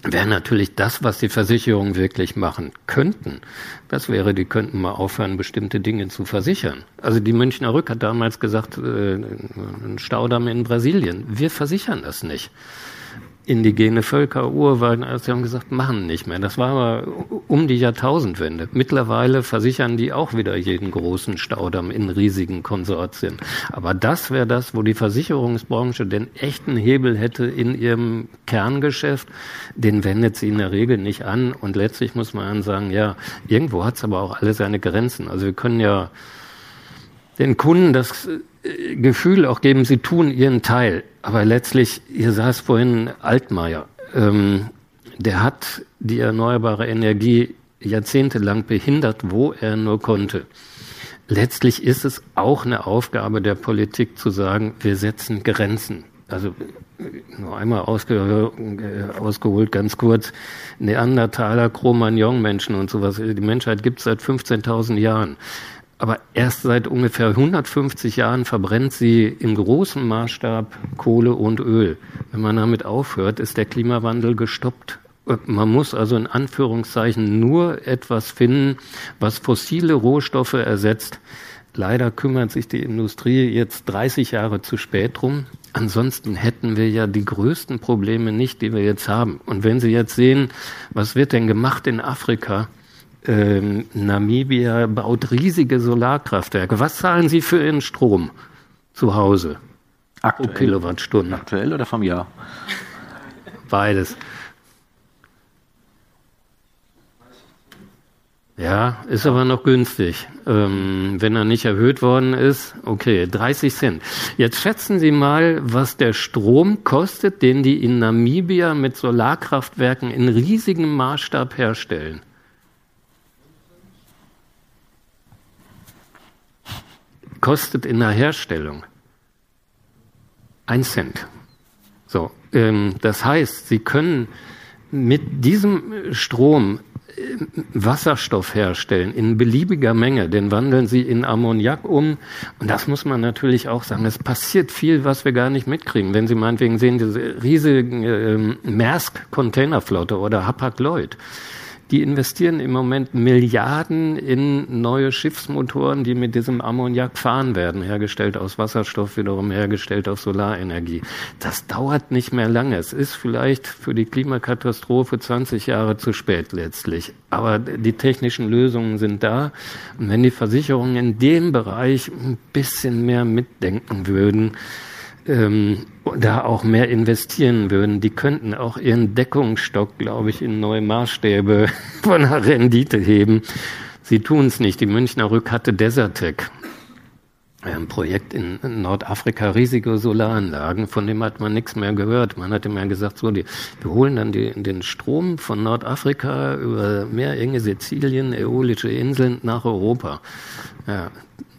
wäre natürlich das, was die Versicherungen wirklich machen könnten. Das wäre, die könnten mal aufhören, bestimmte Dinge zu versichern. Also die Münchner Rück hat damals gesagt, äh, ein Staudamm in Brasilien. Wir versichern das nicht indigene Völker, Urwald, sie haben gesagt, machen nicht mehr. Das war aber um die Jahrtausendwende. Mittlerweile versichern die auch wieder jeden großen Staudamm in riesigen Konsortien. Aber das wäre das, wo die Versicherungsbranche den echten Hebel hätte in ihrem Kerngeschäft. Den wendet sie in der Regel nicht an. Und letztlich muss man dann sagen, ja, irgendwo hat es aber auch alle seine Grenzen. Also wir können ja den Kunden das Gefühl auch geben, sie tun ihren Teil. Aber letztlich, ihr saß vorhin Altmaier, ähm, der hat die erneuerbare Energie jahrzehntelang behindert, wo er nur konnte. Letztlich ist es auch eine Aufgabe der Politik zu sagen, wir setzen Grenzen. Also nur einmal ausge, äh, ausgeholt, ganz kurz, Neandertaler, Cro-Magnon-Menschen und sowas. Die Menschheit gibt es seit 15.000 Jahren. Aber erst seit ungefähr 150 Jahren verbrennt sie im großen Maßstab Kohle und Öl. Wenn man damit aufhört, ist der Klimawandel gestoppt. Man muss also in Anführungszeichen nur etwas finden, was fossile Rohstoffe ersetzt. Leider kümmert sich die Industrie jetzt 30 Jahre zu spät drum. Ansonsten hätten wir ja die größten Probleme nicht, die wir jetzt haben. Und wenn Sie jetzt sehen, was wird denn gemacht in Afrika? Ähm, Namibia baut riesige Solarkraftwerke. Was zahlen Sie für Ihren Strom zu Hause? Aktuell. Pro Kilowattstunde. Aktuell oder vom Jahr? Beides. Ja, ist aber noch günstig. Ähm, wenn er nicht erhöht worden ist, okay, 30 Cent. Jetzt schätzen Sie mal, was der Strom kostet, den die in Namibia mit Solarkraftwerken in riesigem Maßstab herstellen. Kostet in der Herstellung ein Cent. So, ähm, das heißt, Sie können mit diesem Strom äh, Wasserstoff herstellen in beliebiger Menge, den wandeln sie in Ammoniak um. Und das muss man natürlich auch sagen. Es passiert viel, was wir gar nicht mitkriegen. Wenn Sie meinetwegen sehen, diese riesige äh, Maersk-Containerflotte oder Hapag-Lloyd, die investieren im Moment Milliarden in neue Schiffsmotoren, die mit diesem Ammoniak fahren werden, hergestellt aus Wasserstoff, wiederum hergestellt aus Solarenergie. Das dauert nicht mehr lange. Es ist vielleicht für die Klimakatastrophe 20 Jahre zu spät letztlich. Aber die technischen Lösungen sind da. Und wenn die Versicherungen in dem Bereich ein bisschen mehr mitdenken würden, ähm, da auch mehr investieren würden. Die könnten auch ihren Deckungsstock, glaube ich, in neue Maßstäbe von der Rendite heben. Sie tun es nicht. Die Münchner Rück hatte Desertec, ein Projekt in Nordafrika, riesige Solaranlagen, von dem hat man nichts mehr gehört. Man hat immer gesagt, so, die, wir holen dann die, den Strom von Nordafrika über Meerenge, Sizilien, äolische Inseln nach Europa. Ja,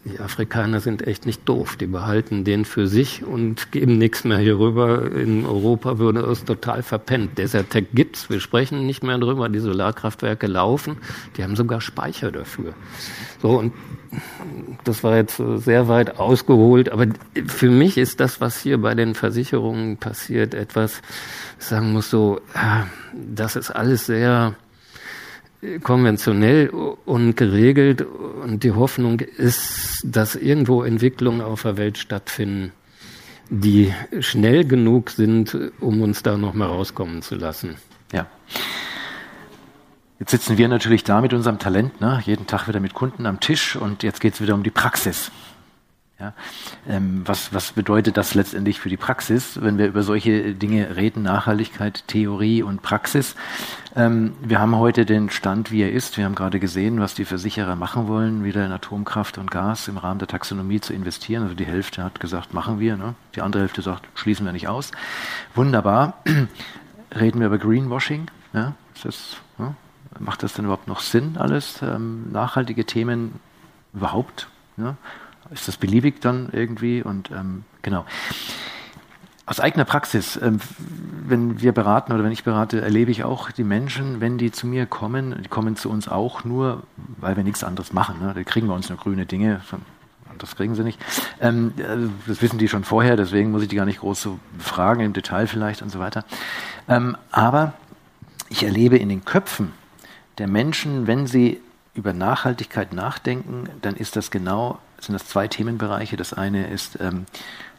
die Afrikaner sind echt nicht doof. Die behalten den für sich und geben nichts mehr hier rüber. In Europa würde es total verpennt. Desertec gibt's. Wir sprechen nicht mehr drüber. Die Solarkraftwerke laufen. Die haben sogar Speicher dafür. So, und das war jetzt sehr weit ausgeholt. Aber für mich ist das, was hier bei den Versicherungen passiert, etwas, ich sagen muss so, das ist alles sehr, konventionell und geregelt und die Hoffnung ist, dass irgendwo Entwicklungen auf der Welt stattfinden, die schnell genug sind, um uns da noch mal rauskommen zu lassen. Ja. Jetzt sitzen wir natürlich da mit unserem Talent, ne? jeden Tag wieder mit Kunden am Tisch und jetzt geht es wieder um die Praxis. Ja, ähm, was, was bedeutet das letztendlich für die Praxis, wenn wir über solche Dinge reden, Nachhaltigkeit, Theorie und Praxis? Ähm, wir haben heute den Stand, wie er ist. Wir haben gerade gesehen, was die Versicherer machen wollen, wieder in Atomkraft und Gas im Rahmen der Taxonomie zu investieren. Also die Hälfte hat gesagt, machen wir. Ne? Die andere Hälfte sagt, schließen wir nicht aus. Wunderbar. reden wir über Greenwashing. Ja? Das, ja? Macht das denn überhaupt noch Sinn, alles? Ähm, nachhaltige Themen überhaupt? Ja? Ist das beliebig dann irgendwie und ähm, genau. Aus eigener Praxis, ähm, wenn wir beraten oder wenn ich berate, erlebe ich auch die Menschen, wenn die zu mir kommen, die kommen zu uns auch nur, weil wir nichts anderes machen. Ne? Da kriegen wir uns nur grüne Dinge, das kriegen sie nicht. Ähm, also das wissen die schon vorher, deswegen muss ich die gar nicht groß so fragen, im Detail vielleicht und so weiter. Ähm, aber ich erlebe in den Köpfen der Menschen, wenn sie über Nachhaltigkeit nachdenken, dann ist das genau sind das zwei Themenbereiche. Das eine ist ähm,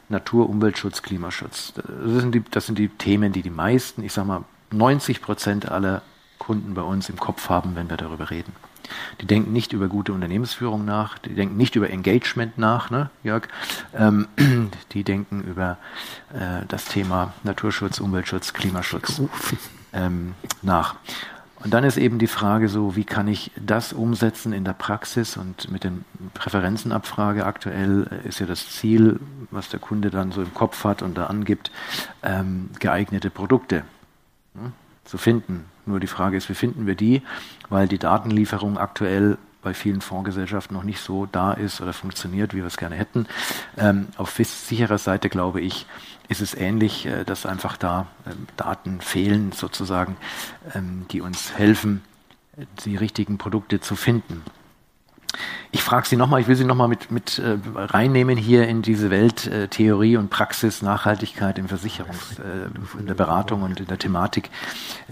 Natur, Umweltschutz, Klimaschutz. Das sind, die, das sind die Themen, die die meisten, ich sage mal 90 Prozent aller Kunden bei uns im Kopf haben, wenn wir darüber reden. Die denken nicht über gute Unternehmensführung nach, die denken nicht über Engagement nach, ne, Jörg. Ähm, die denken über äh, das Thema Naturschutz, Umweltschutz, Klimaschutz ähm, nach. Und dann ist eben die Frage so, wie kann ich das umsetzen in der Praxis und mit den Präferenzenabfrage aktuell ist ja das Ziel, was der Kunde dann so im Kopf hat und da angibt, ähm, geeignete Produkte ne, zu finden. Nur die Frage ist, wie finden wir die? Weil die Datenlieferung aktuell bei vielen Fondsgesellschaften noch nicht so da ist oder funktioniert, wie wir es gerne hätten. Ähm, auf sicherer Seite glaube ich, ist es ähnlich, äh, dass einfach da ähm, Daten fehlen, sozusagen, ähm, die uns helfen, die richtigen Produkte zu finden. Ich frage Sie nochmal, ich will Sie nochmal mit, mit äh, reinnehmen hier in diese Welt äh, Theorie und Praxis, Nachhaltigkeit im Versicherungs-, in der Beratung und in der Thematik.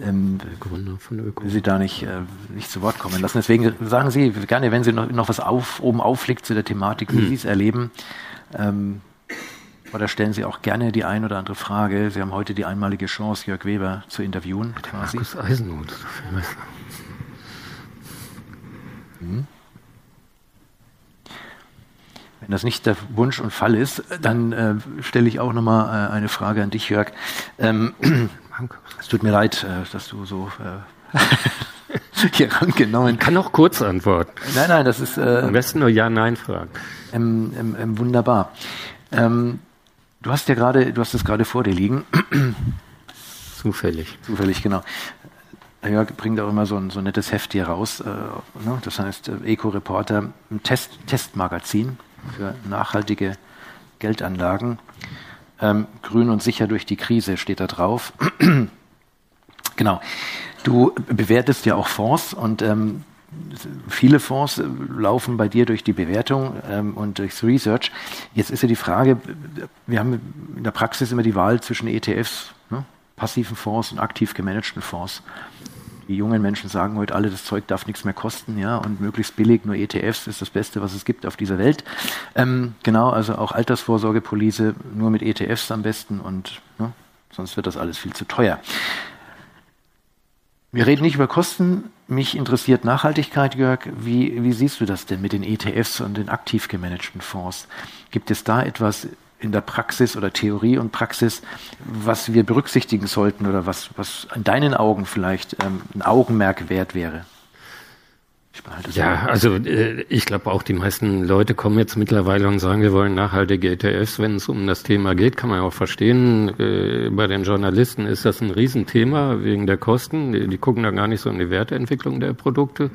Ähm, Gründer von Öko. Will Sie da nicht, nicht zu Wort kommen lassen. Deswegen sagen Sie gerne, wenn Sie noch, noch was auf, oben aufliegt zu der Thematik, wie hm. Sie es erleben, ähm, oder stellen Sie auch gerne die ein oder andere Frage. Sie haben heute die einmalige Chance, Jörg Weber zu interviewen. Quasi. Markus Eisenhut. Hm. Wenn das nicht der Wunsch und Fall ist, dann äh, stelle ich auch nochmal äh, eine Frage an dich, Jörg. Ähm, es tut mir leid, äh, dass du so äh, hier rangenommen. Kann auch kurz antworten. Nein, nein, das ist. Äh, Am besten nur Ja-Nein fragen. Ähm, ähm, ähm, wunderbar. Ähm, Du hast ja gerade, du hast es gerade vor dir liegen. Zufällig. Zufällig, genau. Jörg bringt auch immer so ein, so ein nettes Heft hier raus. Äh, ne? Das heißt äh, Eco-Reporter, ein Test, Testmagazin für nachhaltige Geldanlagen. Ähm, grün und sicher durch die Krise steht da drauf. genau. Du bewertest ja auch Fonds und ähm, viele Fonds laufen bei dir durch die Bewertung ähm, und durchs Research. Jetzt ist ja die Frage, wir haben in der Praxis immer die Wahl zwischen ETFs, ne, passiven Fonds und aktiv gemanagten Fonds. Die jungen Menschen sagen heute alle, das Zeug darf nichts mehr kosten, ja, und möglichst billig, nur ETFs ist das Beste, was es gibt auf dieser Welt. Ähm, genau, also auch Altersvorsorgepolice nur mit ETFs am besten und ne, sonst wird das alles viel zu teuer. Wir reden nicht über Kosten. Mich interessiert Nachhaltigkeit, Jörg. Wie, wie siehst du das denn mit den ETFs und den aktiv gemanagten Fonds? Gibt es da etwas in der Praxis oder Theorie und Praxis, was wir berücksichtigen sollten oder was, was in deinen Augen vielleicht ähm, ein Augenmerk wert wäre? Ja, also äh, ich glaube auch die meisten Leute kommen jetzt mittlerweile und sagen, wir wollen nachhaltige ETFs. Wenn es um das Thema geht, kann man ja auch verstehen. Äh, bei den Journalisten ist das ein Riesenthema wegen der Kosten. Die, die gucken da gar nicht so in die Werteentwicklung der Produkte.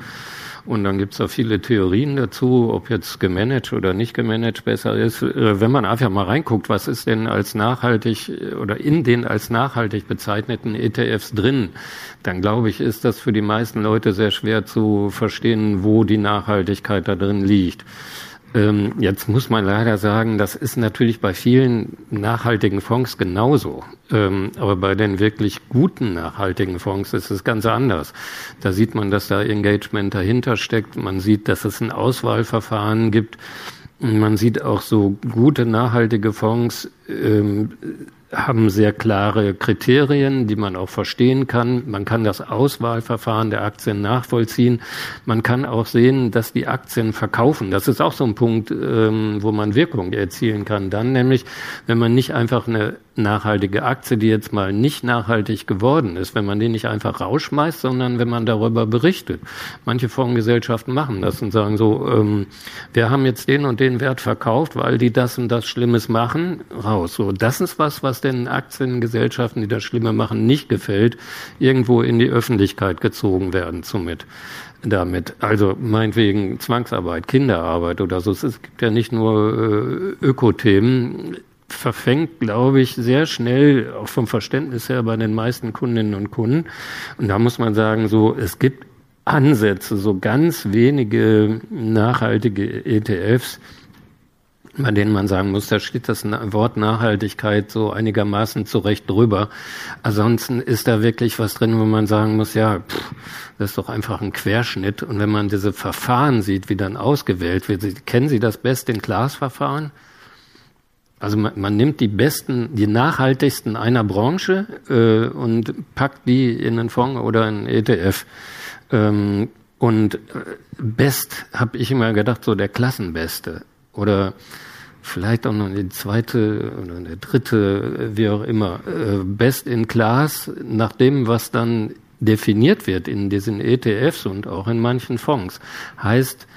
Und dann gibt's da viele Theorien dazu, ob jetzt gemanagt oder nicht gemanagt besser ist. Äh, wenn man einfach mal reinguckt, was ist denn als nachhaltig oder in den als nachhaltig bezeichneten ETFs drin, dann glaube ich, ist das für die meisten Leute sehr schwer zu verstehen, wo die Nachhaltigkeit da drin liegt. Ähm, jetzt muss man leider sagen, das ist natürlich bei vielen nachhaltigen Fonds genauso. Ähm, aber bei den wirklich guten nachhaltigen Fonds ist es ganz anders. Da sieht man, dass da Engagement dahinter steckt. Man sieht, dass es ein Auswahlverfahren gibt. Man sieht auch so gute, nachhaltige Fonds ähm, haben sehr klare Kriterien, die man auch verstehen kann. Man kann das Auswahlverfahren der Aktien nachvollziehen. Man kann auch sehen, dass die Aktien verkaufen. Das ist auch so ein Punkt, ähm, wo man Wirkung erzielen kann. Dann nämlich, wenn man nicht einfach eine nachhaltige Aktie, die jetzt mal nicht nachhaltig geworden ist, wenn man die nicht einfach rausschmeißt, sondern wenn man darüber berichtet. Manche Fondsgesellschaften machen das und sagen so, ähm, wir haben jetzt den und den Wert verkauft, weil die das und das Schlimmes machen, raus. So, das ist was, was den Aktiengesellschaften, die das Schlimme machen, nicht gefällt, irgendwo in die Öffentlichkeit gezogen werden somit damit. Also meinetwegen Zwangsarbeit, Kinderarbeit oder so. Es gibt ja nicht nur äh, Ökothemen verfängt, glaube ich, sehr schnell, auch vom Verständnis her bei den meisten Kundinnen und Kunden. Und da muss man sagen, so, es gibt Ansätze, so ganz wenige nachhaltige ETFs, bei denen man sagen muss, da steht das Wort Nachhaltigkeit so einigermaßen zurecht drüber. Ansonsten ist da wirklich was drin, wo man sagen muss, ja, pff, das ist doch einfach ein Querschnitt. Und wenn man diese Verfahren sieht, wie dann ausgewählt wird, kennen Sie das Best-in-Class-Verfahren? Also man, man, nimmt die besten, die nachhaltigsten einer Branche äh, und packt die in einen Fonds oder einen ETF. Ähm, und äh, Best habe ich immer gedacht, so der Klassenbeste. Oder vielleicht auch noch die zweite oder eine dritte, wie auch immer. Äh, Best in Class, nach dem, was dann definiert wird in diesen ETFs und auch in manchen Fonds, heißt,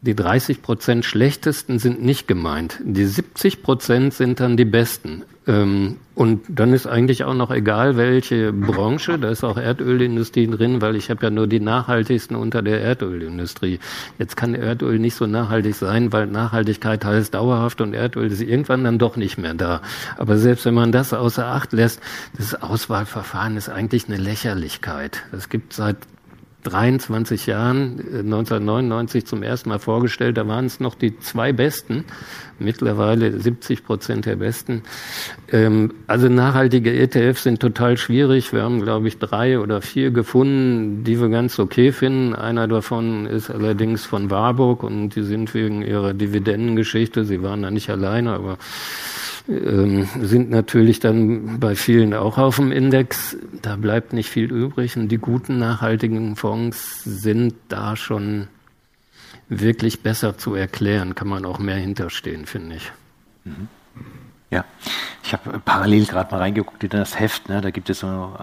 die 30 Prozent schlechtesten sind nicht gemeint. Die 70 Prozent sind dann die besten. Ähm, und dann ist eigentlich auch noch egal, welche Branche, da ist auch Erdölindustrie drin, weil ich habe ja nur die nachhaltigsten unter der Erdölindustrie. Jetzt kann Erdöl nicht so nachhaltig sein, weil Nachhaltigkeit heißt dauerhaft und Erdöl ist irgendwann dann doch nicht mehr da. Aber selbst wenn man das außer Acht lässt, das Auswahlverfahren ist eigentlich eine Lächerlichkeit. Es gibt seit 23 Jahren, 1999 äh, zum ersten Mal vorgestellt. Da waren es noch die zwei Besten, mittlerweile 70 Prozent der Besten. Ähm, also nachhaltige ETFs sind total schwierig. Wir haben, glaube ich, drei oder vier gefunden, die wir ganz okay finden. Einer davon ist allerdings von Warburg und die sind wegen ihrer Dividendengeschichte, sie waren da nicht alleine, aber ähm, sind natürlich dann bei vielen auch auf dem Index. Da bleibt nicht viel übrig und die guten nachhaltigen Fonds sind da schon wirklich besser zu erklären, kann man auch mehr hinterstehen, finde ich. Mhm. Ja, ich habe parallel gerade mal reingeguckt in das Heft, ne? da gibt es so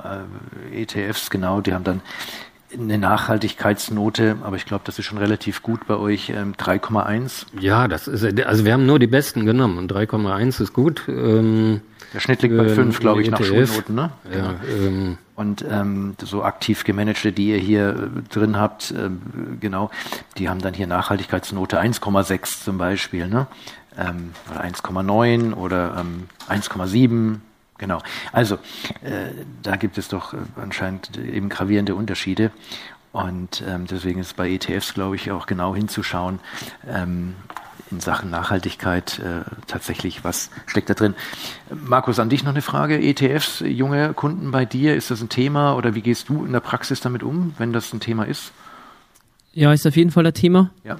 äh, ETFs, genau, die haben dann eine Nachhaltigkeitsnote, aber ich glaube, das ist schon relativ gut bei euch, ähm, 3,1. Ja, das ist, also wir haben nur die besten genommen und 3,1 ist gut. Ähm, Der Schnitt liegt bei 5, glaube ich, nach ETF. Schulnoten, ne? Ja, genau. ähm, und ähm, so aktiv gemanagte, die ihr hier äh, drin habt, ähm, genau, die haben dann hier Nachhaltigkeitsnote 1,6 zum Beispiel, ne? Ähm, oder 1,9 oder ähm, 1,7 Genau. Also äh, da gibt es doch äh, anscheinend eben gravierende Unterschiede. Und ähm, deswegen ist bei ETFs, glaube ich, auch genau hinzuschauen ähm, in Sachen Nachhaltigkeit äh, tatsächlich, was steckt da drin. Markus, an dich noch eine Frage. ETFs, junge Kunden bei dir, ist das ein Thema oder wie gehst du in der Praxis damit um, wenn das ein Thema ist? Ja, ist auf jeden Fall ein Thema. Ja.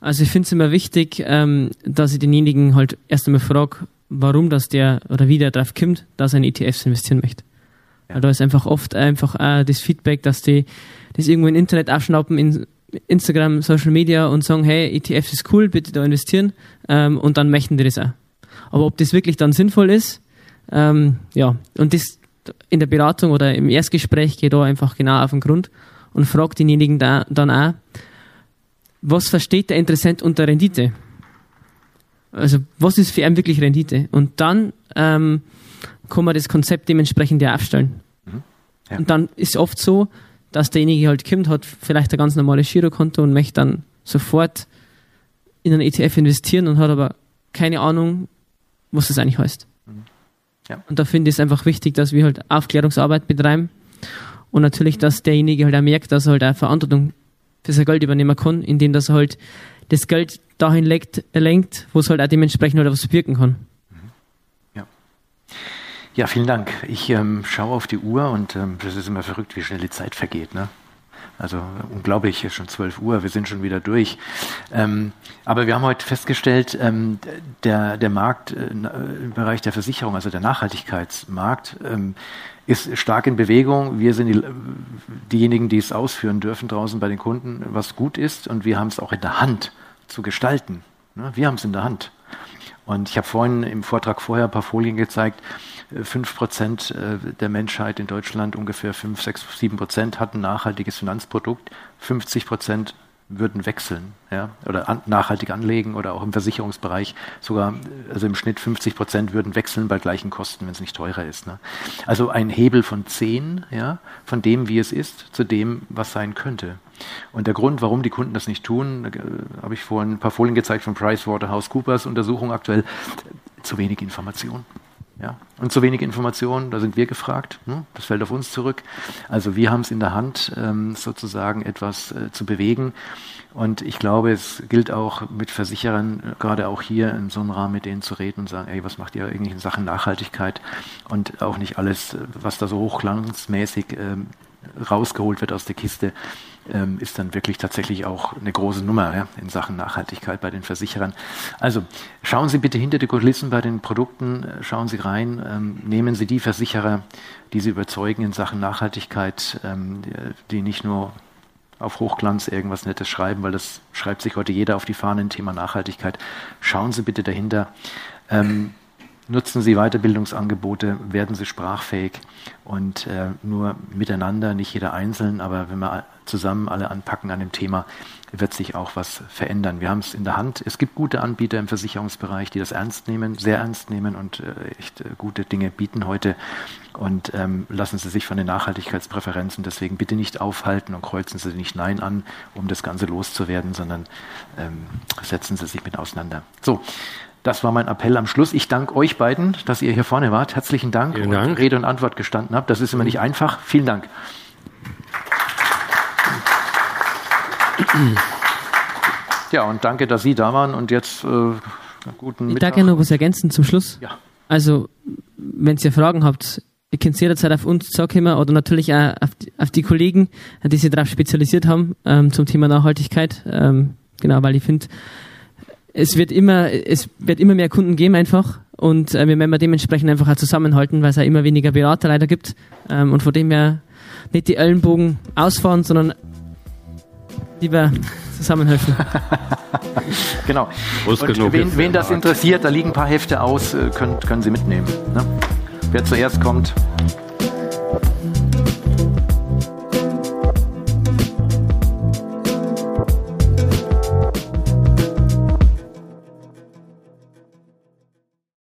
Also ich finde es immer wichtig, ähm, dass ich denjenigen halt erst einmal frage, warum das der oder wie der drauf kommt, dass er in ETFs investieren möchte. Ja. Weil da ist einfach oft einfach äh, das Feedback, dass die das irgendwo im Internet aufschnappen, in Instagram, Social Media und sagen, hey, ETFs ist cool, bitte da investieren ähm, und dann möchten die das auch. Aber ob das wirklich dann sinnvoll ist, ähm, ja, und das in der Beratung oder im Erstgespräch geht da einfach genau auf den Grund und fragt denjenigen da, dann auch, was versteht der Interessent unter Rendite? Also was ist für ihn wirklich Rendite? Und dann ähm, kann man das Konzept dementsprechend ja aufstellen. Mhm. Ja. Und dann ist oft so, dass derjenige halt kommt, hat vielleicht ein ganz normales Girokonto und möchte dann sofort in einen ETF investieren und hat aber keine Ahnung, was das eigentlich heißt. Mhm. Ja. Und da finde ich es einfach wichtig, dass wir halt Aufklärungsarbeit betreiben und natürlich, dass derjenige halt auch merkt, dass er halt auch Verantwortung für sein Geld übernehmen kann, indem dass er halt das Geld dahin lenkt, lenkt wo es halt auch dementsprechend halt was wirken kann. Ja. Ja, vielen Dank. Ich ähm, schaue auf die Uhr und ähm, das ist immer verrückt, wie schnell die Zeit vergeht. Ne? Also unglaublich, ist schon 12 Uhr, wir sind schon wieder durch. Ähm, aber wir haben heute festgestellt, ähm, der, der Markt äh, im Bereich der Versicherung, also der Nachhaltigkeitsmarkt, ähm, ist stark in Bewegung. Wir sind die, diejenigen, die es ausführen dürfen draußen bei den Kunden, was gut ist. Und wir haben es auch in der Hand zu gestalten. Ne? Wir haben es in der Hand. Und ich habe vorhin im Vortrag vorher ein paar Folien gezeigt. Fünf Prozent äh, der Menschheit in Deutschland, ungefähr fünf, sechs, sieben Prozent hatten nachhaltiges Finanzprodukt. 50 Prozent würden wechseln, ja, oder an, nachhaltig anlegen oder auch im Versicherungsbereich sogar, also im Schnitt 50 Prozent würden wechseln bei gleichen Kosten, wenn es nicht teurer ist. Ne? Also ein Hebel von zehn, ja, von dem, wie es ist, zu dem, was sein könnte. Und der Grund, warum die Kunden das nicht tun, äh, habe ich vorhin ein paar Folien gezeigt von PricewaterhouseCoopers Untersuchung aktuell, zu wenig Information. Ja? Und zu wenig Informationen, da sind wir gefragt. Ne? Das fällt auf uns zurück. Also wir haben es in der Hand, ähm, sozusagen etwas äh, zu bewegen. Und ich glaube, es gilt auch mit Versicherern, gerade auch hier in so einem Rahmen mit denen zu reden und sagen, ey, was macht ihr eigentlich in Sachen Nachhaltigkeit? Und auch nicht alles, was da so hochglanzmäßig ähm, rausgeholt wird aus der Kiste, ähm, ist dann wirklich tatsächlich auch eine große Nummer ja, in Sachen Nachhaltigkeit bei den Versicherern. Also schauen Sie bitte hinter die Kulissen bei den Produkten, äh, schauen Sie rein, ähm, nehmen Sie die Versicherer, die Sie überzeugen in Sachen Nachhaltigkeit, ähm, die nicht nur auf Hochglanz irgendwas Nettes schreiben, weil das schreibt sich heute jeder auf die Fahnen, Thema Nachhaltigkeit. Schauen Sie bitte dahinter. Ähm, nutzen Sie Weiterbildungsangebote, werden Sie sprachfähig und äh, nur miteinander, nicht jeder einzeln, aber wenn wir zusammen alle anpacken an dem Thema, wird sich auch was verändern. Wir haben es in der Hand. Es gibt gute Anbieter im Versicherungsbereich, die das ernst nehmen, sehr ernst nehmen und äh, echt äh, gute Dinge bieten heute. Und ähm, lassen Sie sich von den Nachhaltigkeitspräferenzen deswegen bitte nicht aufhalten und kreuzen Sie nicht Nein an, um das Ganze loszuwerden, sondern ähm, setzen Sie sich mit auseinander. So, das war mein Appell am Schluss. Ich danke euch beiden, dass ihr hier vorne wart. Herzlichen Dank Vielen Dank. und Rede und Antwort gestanden habt. Das ist immer nicht einfach. Vielen Dank. Ja, und danke, dass Sie da waren und jetzt äh, guten Mittag. Ich darf ja noch was ergänzen zum Schluss. Ja. Also, wenn ihr Fragen habt, ihr könnt jederzeit auf uns zukommen oder natürlich auch auf die, auf die Kollegen, die sich darauf spezialisiert haben ähm, zum Thema Nachhaltigkeit. Ähm, genau, weil ich finde, es wird immer, es wird immer mehr Kunden geben einfach und äh, wir werden dementsprechend einfach auch zusammenhalten, weil es auch immer weniger Berater leider gibt ähm, und von dem her nicht die Ellenbogen ausfahren, sondern lieber zusammenhelfen. genau. Und wen, wen das interessiert, da liegen ein paar Hefte aus, äh, können, können Sie mitnehmen. Ne? Wer zuerst kommt,